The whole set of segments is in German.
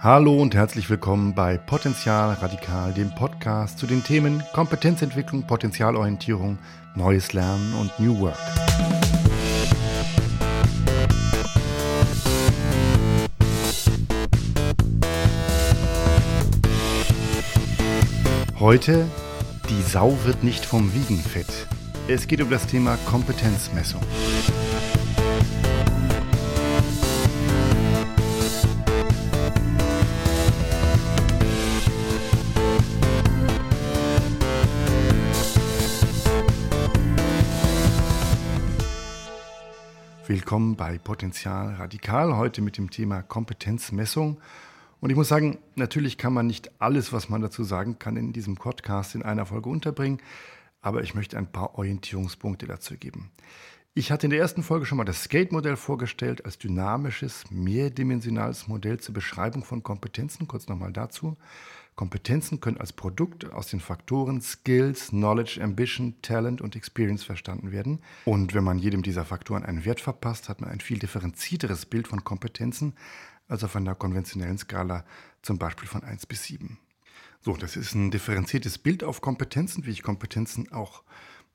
Hallo und herzlich willkommen bei Potenzial Radikal, dem Podcast zu den Themen Kompetenzentwicklung, Potenzialorientierung, Neues Lernen und New Work. Heute, die Sau wird nicht vom Wiegen fett. Es geht um das Thema Kompetenzmessung. Willkommen bei Potenzial Radikal, heute mit dem Thema Kompetenzmessung. Und ich muss sagen, natürlich kann man nicht alles, was man dazu sagen kann, in diesem Podcast in einer Folge unterbringen, aber ich möchte ein paar Orientierungspunkte dazu geben. Ich hatte in der ersten Folge schon mal das Skate-Modell vorgestellt als dynamisches, mehrdimensionales Modell zur Beschreibung von Kompetenzen. Kurz nochmal dazu. Kompetenzen können als Produkt aus den Faktoren Skills, Knowledge, Ambition, Talent und Experience verstanden werden. Und wenn man jedem dieser Faktoren einen Wert verpasst, hat man ein viel differenzierteres Bild von Kompetenzen als auf einer konventionellen Skala, zum Beispiel von 1 bis 7. So, das ist ein differenziertes Bild auf Kompetenzen, wie ich Kompetenzen auch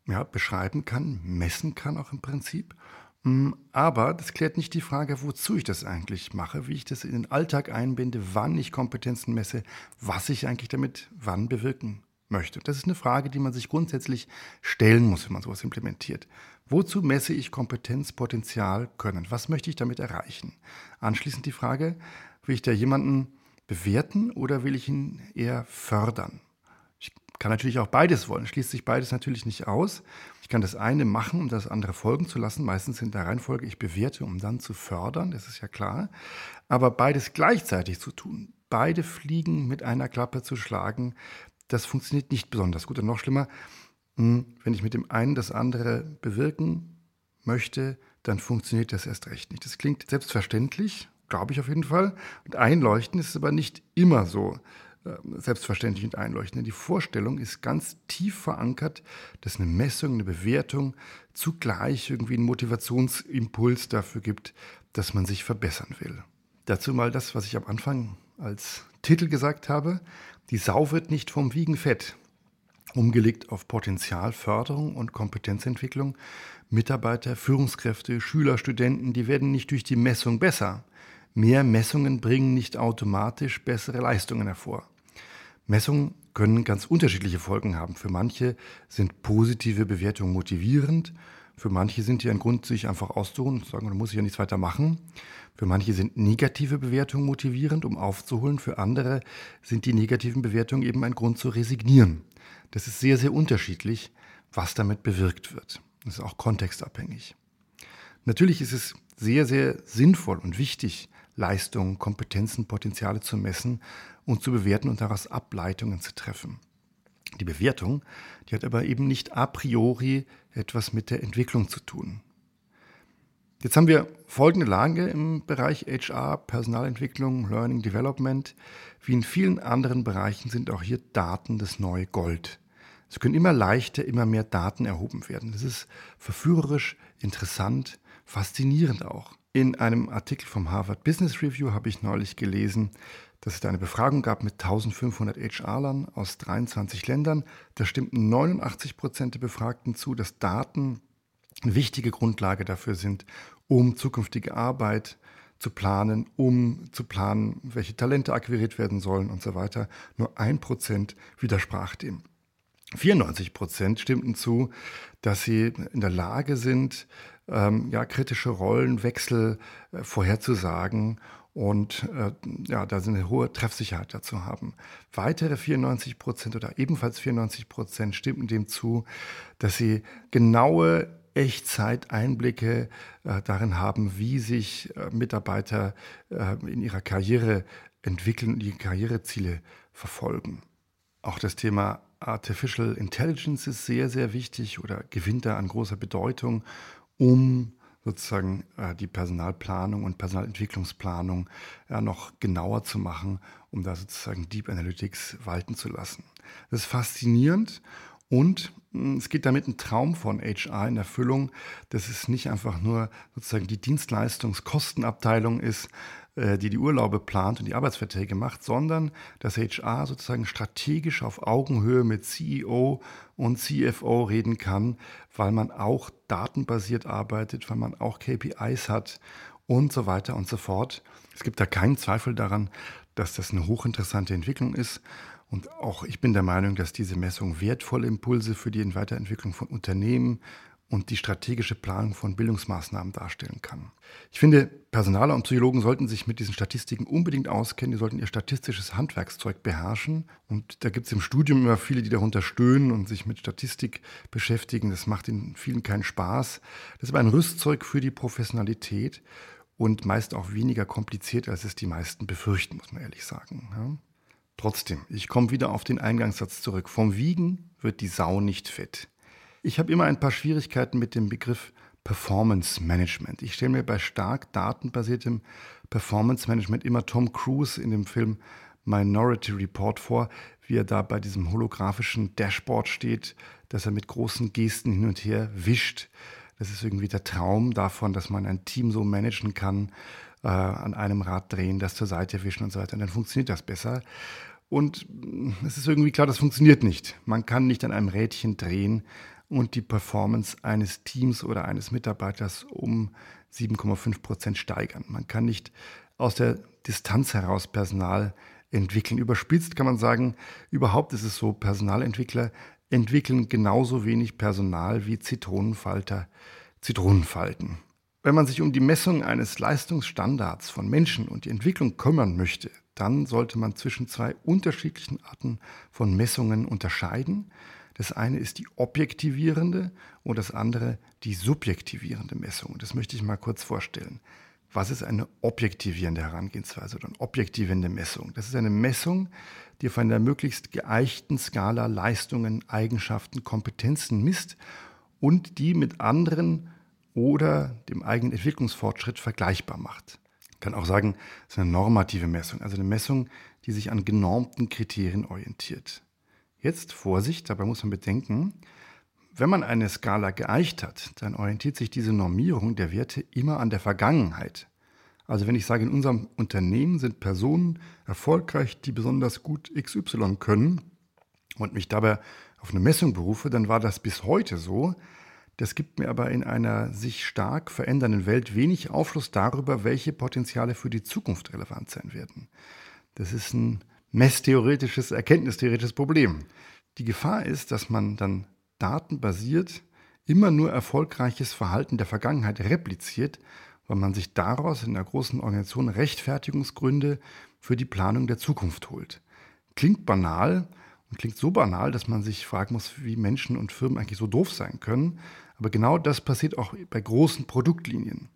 ja, beschreiben kann, messen kann auch im Prinzip. Mm, aber das klärt nicht die Frage, wozu ich das eigentlich mache, wie ich das in den Alltag einbinde, wann ich Kompetenzen messe, was ich eigentlich damit wann bewirken möchte. Das ist eine Frage, die man sich grundsätzlich stellen muss, wenn man sowas implementiert. Wozu messe ich Kompetenz, Potenzial, Können? Was möchte ich damit erreichen? Anschließend die Frage, will ich da jemanden bewerten oder will ich ihn eher fördern? Ich kann natürlich auch beides wollen, schließt sich beides natürlich nicht aus. Ich kann das eine machen, um das andere folgen zu lassen. Meistens in der Reihenfolge, ich bewerte, um dann zu fördern, das ist ja klar. Aber beides gleichzeitig zu tun, beide Fliegen mit einer Klappe zu schlagen, das funktioniert nicht besonders gut. Und noch schlimmer, hm, wenn ich mit dem einen das andere bewirken möchte, dann funktioniert das erst recht nicht. Das klingt selbstverständlich, glaube ich auf jeden Fall. Und einleuchten ist aber nicht immer so. Äh, selbstverständlich und einleuchten. Die Vorstellung ist ganz tief verankert, dass eine Messung, eine Bewertung zugleich irgendwie einen Motivationsimpuls dafür gibt, dass man sich verbessern will. Dazu mal das, was ich am Anfang als Titel gesagt habe. Die Sau wird nicht vom Wiegen fett. Umgelegt auf Potenzialförderung und Kompetenzentwicklung. Mitarbeiter, Führungskräfte, Schüler, Studenten, die werden nicht durch die Messung besser. Mehr Messungen bringen nicht automatisch bessere Leistungen hervor. Messungen können ganz unterschiedliche Folgen haben. Für manche sind positive Bewertungen motivierend, für manche sind die ein Grund, sich einfach auszuruhen und zu sagen, da muss ich ja nichts weiter machen. Für manche sind negative Bewertungen motivierend, um aufzuholen. Für andere sind die negativen Bewertungen eben ein Grund zu resignieren. Das ist sehr, sehr unterschiedlich, was damit bewirkt wird. Das ist auch kontextabhängig. Natürlich ist es sehr, sehr sinnvoll und wichtig, Leistungen, Kompetenzen, Potenziale zu messen und zu bewerten und daraus Ableitungen zu treffen. Die Bewertung, die hat aber eben nicht a priori etwas mit der Entwicklung zu tun. Jetzt haben wir folgende Lage im Bereich HR, Personalentwicklung, Learning Development. Wie in vielen anderen Bereichen sind auch hier Daten das neue Gold. Es können immer leichter, immer mehr Daten erhoben werden. Das ist verführerisch, interessant, faszinierend auch. In einem Artikel vom Harvard Business Review habe ich neulich gelesen, dass es da eine Befragung gab mit 1500 HR-Lern aus 23 Ländern. Da stimmten 89 Prozent der Befragten zu, dass Daten eine wichtige Grundlage dafür sind, um zukünftige Arbeit zu planen, um zu planen, welche Talente akquiriert werden sollen und so weiter. Nur ein Prozent widersprach dem. 94 Prozent stimmten zu, dass sie in der Lage sind, ähm, ja, kritische Rollenwechsel äh, vorherzusagen und äh, ja, da eine hohe Treffsicherheit dazu haben. Weitere 94 Prozent oder ebenfalls 94 Prozent stimmten dem zu, dass sie genaue Echtzeiteinblicke äh, darin haben, wie sich äh, Mitarbeiter äh, in ihrer Karriere entwickeln und ihre Karriereziele verfolgen. Auch das Thema Artificial Intelligence ist sehr, sehr wichtig oder gewinnt da an großer Bedeutung, um sozusagen äh, die Personalplanung und Personalentwicklungsplanung ja, noch genauer zu machen, um da sozusagen Deep Analytics walten zu lassen. Das ist faszinierend und hm, es geht damit ein Traum von HR in Erfüllung, dass es nicht einfach nur sozusagen die Dienstleistungskostenabteilung ist, äh, die die Urlaube plant und die Arbeitsverträge macht, sondern dass HR sozusagen strategisch auf Augenhöhe mit CEO und CFO reden kann, weil man auch datenbasiert arbeitet, weil man auch KPIs hat und so weiter und so fort. Es gibt da keinen Zweifel daran, dass das eine hochinteressante Entwicklung ist. Und auch ich bin der Meinung, dass diese Messung wertvolle Impulse für die Weiterentwicklung von Unternehmen und die strategische Planung von Bildungsmaßnahmen darstellen kann. Ich finde, Personaler und Psychologen sollten sich mit diesen Statistiken unbedingt auskennen, die sollten ihr statistisches Handwerkszeug beherrschen. Und da gibt es im Studium immer viele, die darunter stöhnen und sich mit Statistik beschäftigen. Das macht in vielen keinen Spaß. Das ist aber ein Rüstzeug für die Professionalität und meist auch weniger kompliziert, als es die meisten befürchten, muss man ehrlich sagen. Ja. Trotzdem, ich komme wieder auf den Eingangssatz zurück. Vom Wiegen wird die Sau nicht fett. Ich habe immer ein paar Schwierigkeiten mit dem Begriff Performance Management. Ich stelle mir bei stark datenbasiertem Performance Management immer Tom Cruise in dem Film Minority Report vor, wie er da bei diesem holographischen Dashboard steht, dass er mit großen Gesten hin und her wischt. Das ist irgendwie der Traum davon, dass man ein Team so managen kann, äh, an einem Rad drehen, das zur Seite wischen und so weiter. Und dann funktioniert das besser. Und es ist irgendwie klar, das funktioniert nicht. Man kann nicht an einem Rädchen drehen und die Performance eines Teams oder eines Mitarbeiters um 7,5 Prozent steigern. Man kann nicht aus der Distanz heraus Personal entwickeln. Überspitzt kann man sagen, überhaupt ist es so, Personalentwickler entwickeln genauso wenig Personal wie Zitronenfalter Zitronenfalten. Wenn man sich um die Messung eines Leistungsstandards von Menschen und die Entwicklung kümmern möchte, dann sollte man zwischen zwei unterschiedlichen Arten von Messungen unterscheiden. Das eine ist die objektivierende und das andere die subjektivierende Messung. Das möchte ich mal kurz vorstellen. Was ist eine objektivierende Herangehensweise oder eine objektivierende Messung? Das ist eine Messung, die auf einer möglichst geeichten Skala Leistungen, Eigenschaften, Kompetenzen misst und die mit anderen oder dem eigenen Entwicklungsfortschritt vergleichbar macht. Ich kann auch sagen, es ist eine normative Messung, also eine Messung, die sich an genormten Kriterien orientiert. Jetzt Vorsicht, dabei muss man bedenken, wenn man eine Skala geeicht hat, dann orientiert sich diese Normierung der Werte immer an der Vergangenheit. Also wenn ich sage, in unserem Unternehmen sind Personen erfolgreich, die besonders gut XY können und mich dabei auf eine Messung berufe, dann war das bis heute so. Das gibt mir aber in einer sich stark verändernden Welt wenig Aufschluss darüber, welche Potenziale für die Zukunft relevant sein werden. Das ist ein messtheoretisches, erkenntnistheoretisches Problem. Die Gefahr ist, dass man dann datenbasiert immer nur erfolgreiches Verhalten der Vergangenheit repliziert, weil man sich daraus in einer großen Organisation Rechtfertigungsgründe für die Planung der Zukunft holt. Klingt banal und klingt so banal, dass man sich fragen muss, wie Menschen und Firmen eigentlich so doof sein können. Aber genau das passiert auch bei großen Produktlinien.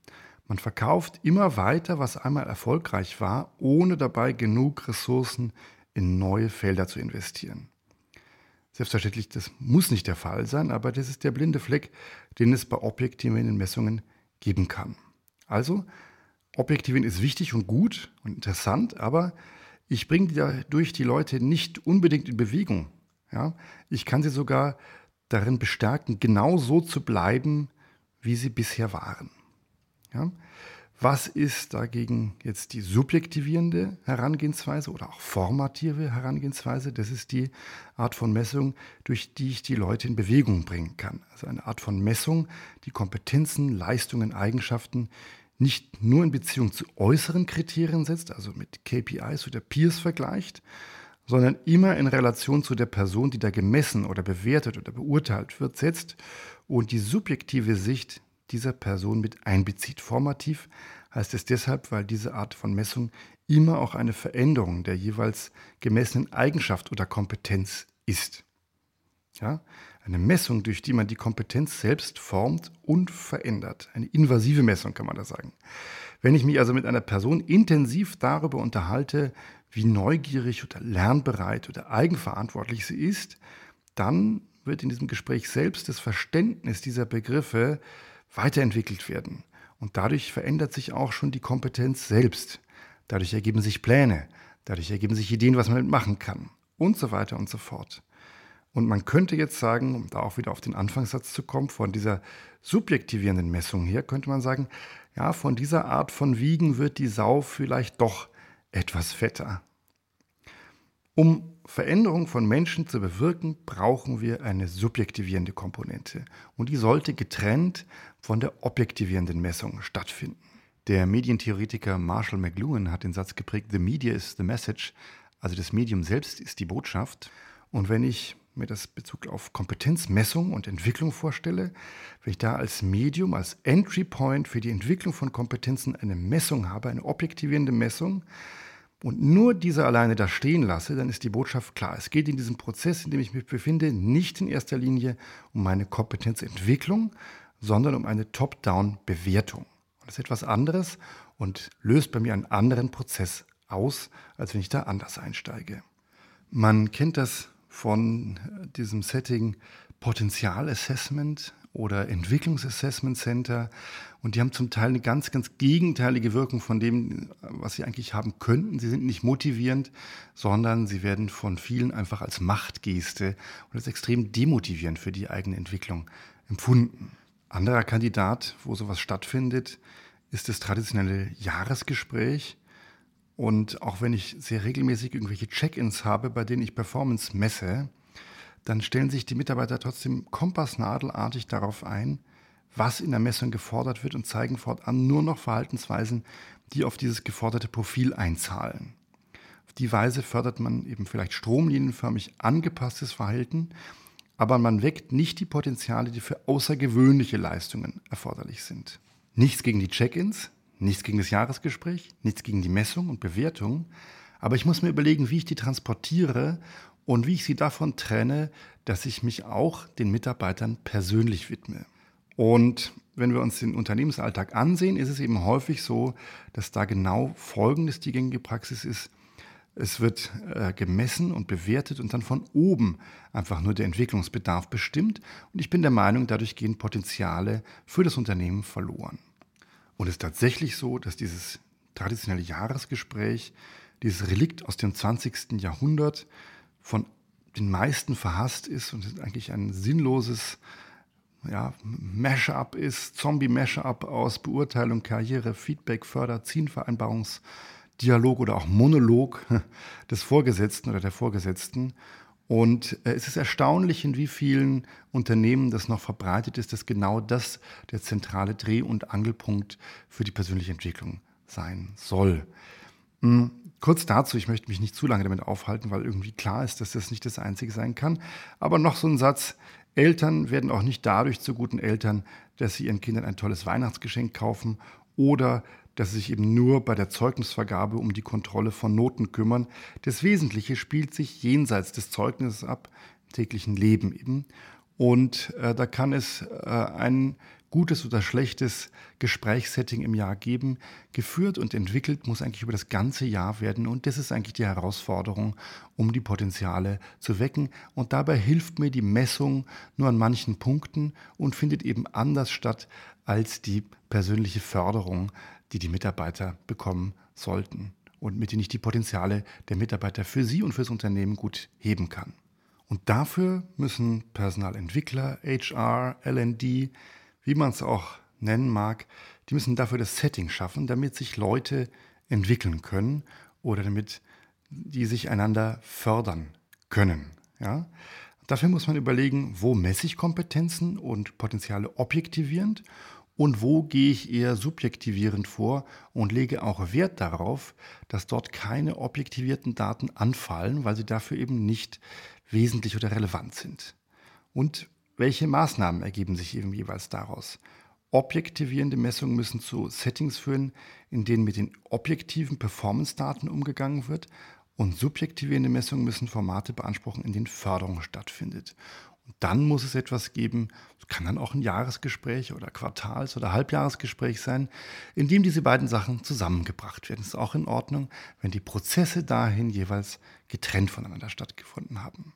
Man verkauft immer weiter, was einmal erfolgreich war, ohne dabei genug Ressourcen in neue Felder zu investieren. Selbstverständlich, das muss nicht der Fall sein, aber das ist der blinde Fleck, den es bei objektiven Messungen geben kann. Also, Objektivieren ist wichtig und gut und interessant, aber ich bringe dadurch die Leute nicht unbedingt in Bewegung. Ja? Ich kann sie sogar darin bestärken, genau so zu bleiben, wie sie bisher waren. Ja? Was ist dagegen jetzt die subjektivierende Herangehensweise oder auch formative Herangehensweise? Das ist die Art von Messung, durch die ich die Leute in Bewegung bringen kann. Also eine Art von Messung, die Kompetenzen, Leistungen, Eigenschaften nicht nur in Beziehung zu äußeren Kriterien setzt, also mit KPIs oder Peers vergleicht, sondern immer in Relation zu der Person, die da gemessen oder bewertet oder beurteilt wird, setzt und die subjektive Sicht dieser Person mit einbezieht. Formativ heißt es deshalb, weil diese Art von Messung immer auch eine Veränderung der jeweils gemessenen Eigenschaft oder Kompetenz ist. Ja? Eine Messung, durch die man die Kompetenz selbst formt und verändert. Eine invasive Messung kann man da sagen. Wenn ich mich also mit einer Person intensiv darüber unterhalte, wie neugierig oder lernbereit oder eigenverantwortlich sie ist, dann wird in diesem Gespräch selbst das Verständnis dieser Begriffe weiterentwickelt werden. Und dadurch verändert sich auch schon die Kompetenz selbst. Dadurch ergeben sich Pläne, dadurch ergeben sich Ideen, was man machen kann und so weiter und so fort. Und man könnte jetzt sagen, um da auch wieder auf den Anfangssatz zu kommen, von dieser subjektivierenden Messung her, könnte man sagen, ja, von dieser Art von Wiegen wird die Sau vielleicht doch etwas fetter. Um Veränderung von Menschen zu bewirken, brauchen wir eine subjektivierende Komponente. Und die sollte getrennt von der objektivierenden Messung stattfinden. Der Medientheoretiker Marshall McLuhan hat den Satz geprägt, The media is the message, also das Medium selbst ist die Botschaft. Und wenn ich mir das Bezug auf Kompetenzmessung und Entwicklung vorstelle, wenn ich da als Medium, als Entry Point für die Entwicklung von Kompetenzen eine Messung habe, eine objektivierende Messung, und nur diese alleine da stehen lasse, dann ist die Botschaft klar. Es geht in diesem Prozess, in dem ich mich befinde, nicht in erster Linie um meine Kompetenzentwicklung, sondern um eine Top-Down-Bewertung. Das ist etwas anderes und löst bei mir einen anderen Prozess aus, als wenn ich da anders einsteige. Man kennt das von diesem Setting Potenzialassessment oder Entwicklungsassessment Center und die haben zum Teil eine ganz, ganz gegenteilige Wirkung von dem, was sie eigentlich haben könnten. Sie sind nicht motivierend, sondern sie werden von vielen einfach als Machtgeste und als extrem demotivierend für die eigene Entwicklung empfunden. Anderer Kandidat, wo sowas stattfindet, ist das traditionelle Jahresgespräch. Und auch wenn ich sehr regelmäßig irgendwelche Check-ins habe, bei denen ich Performance messe, dann stellen sich die Mitarbeiter trotzdem kompassnadelartig darauf ein, was in der Messung gefordert wird und zeigen fortan nur noch Verhaltensweisen, die auf dieses geforderte Profil einzahlen. Auf die Weise fördert man eben vielleicht stromlinienförmig angepasstes Verhalten, aber man weckt nicht die Potenziale, die für außergewöhnliche Leistungen erforderlich sind. Nichts gegen die Check-ins, nichts gegen das Jahresgespräch, nichts gegen die Messung und Bewertung, aber ich muss mir überlegen, wie ich die transportiere und wie ich sie davon trenne, dass ich mich auch den Mitarbeitern persönlich widme. Und wenn wir uns den Unternehmensalltag ansehen, ist es eben häufig so, dass da genau Folgendes die gängige Praxis ist. Es wird äh, gemessen und bewertet und dann von oben einfach nur der Entwicklungsbedarf bestimmt. Und ich bin der Meinung, dadurch gehen Potenziale für das Unternehmen verloren. Und es ist tatsächlich so, dass dieses traditionelle Jahresgespräch, dieses Relikt aus dem 20. Jahrhundert von den meisten verhasst ist und eigentlich ein sinnloses ja, Mash-up ist, Zombie-Mash-up aus Beurteilung, Karriere, Feedback, Förder, Zielvereinbarungs- Dialog oder auch Monolog des Vorgesetzten oder der Vorgesetzten. Und äh, es ist erstaunlich, in wie vielen Unternehmen das noch verbreitet ist, dass genau das der zentrale Dreh- und Angelpunkt für die persönliche Entwicklung sein soll. Hm, kurz dazu, ich möchte mich nicht zu lange damit aufhalten, weil irgendwie klar ist, dass das nicht das Einzige sein kann. Aber noch so ein Satz, Eltern werden auch nicht dadurch zu guten Eltern, dass sie ihren Kindern ein tolles Weihnachtsgeschenk kaufen oder dass sich eben nur bei der Zeugnisvergabe um die Kontrolle von Noten kümmern. Das Wesentliche spielt sich jenseits des Zeugnisses ab, im täglichen Leben eben. Und äh, da kann es äh, ein gutes oder schlechtes Gesprächssetting im Jahr geben. Geführt und entwickelt muss eigentlich über das ganze Jahr werden. Und das ist eigentlich die Herausforderung, um die Potenziale zu wecken. Und dabei hilft mir die Messung nur an manchen Punkten und findet eben anders statt als die persönliche Förderung die die Mitarbeiter bekommen sollten und mit denen ich die Potenziale der Mitarbeiter für sie und fürs Unternehmen gut heben kann. Und dafür müssen Personalentwickler, HR, LD, wie man es auch nennen mag, die müssen dafür das Setting schaffen, damit sich Leute entwickeln können oder damit die sich einander fördern können. Ja? Dafür muss man überlegen, wo messe ich Kompetenzen und Potenziale objektivierend und wo gehe ich eher subjektivierend vor und lege auch Wert darauf, dass dort keine objektivierten Daten anfallen, weil sie dafür eben nicht wesentlich oder relevant sind. Und welche Maßnahmen ergeben sich eben jeweils daraus? Objektivierende Messungen müssen zu Settings führen, in denen mit den objektiven Performance-Daten umgegangen wird und subjektivierende Messungen müssen Formate beanspruchen, in denen Förderung stattfindet. Und dann muss es etwas geben, es kann dann auch ein Jahresgespräch oder Quartals- oder Halbjahresgespräch sein, in dem diese beiden Sachen zusammengebracht werden. Es ist auch in Ordnung, wenn die Prozesse dahin jeweils getrennt voneinander stattgefunden haben.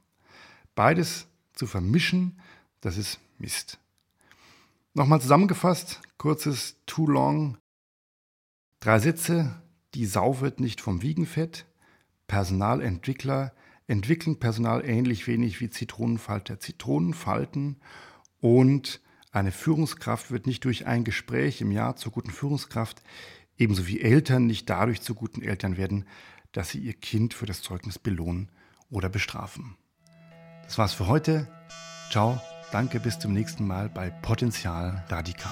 Beides zu vermischen, das ist Mist. Nochmal zusammengefasst, kurzes Too Long. Drei Sätze, die Sau wird nicht vom Wiegenfett, Personalentwickler entwickeln Personal ähnlich wenig wie Zitronenfalter Zitronenfalten und Eine Führungskraft wird nicht durch ein Gespräch im Jahr zur guten Führungskraft, ebenso wie Eltern nicht dadurch zu guten Eltern werden, dass sie ihr Kind für das Zeugnis belohnen oder bestrafen. Das war's für heute. Ciao, danke, bis zum nächsten Mal bei Potenzial Radikal.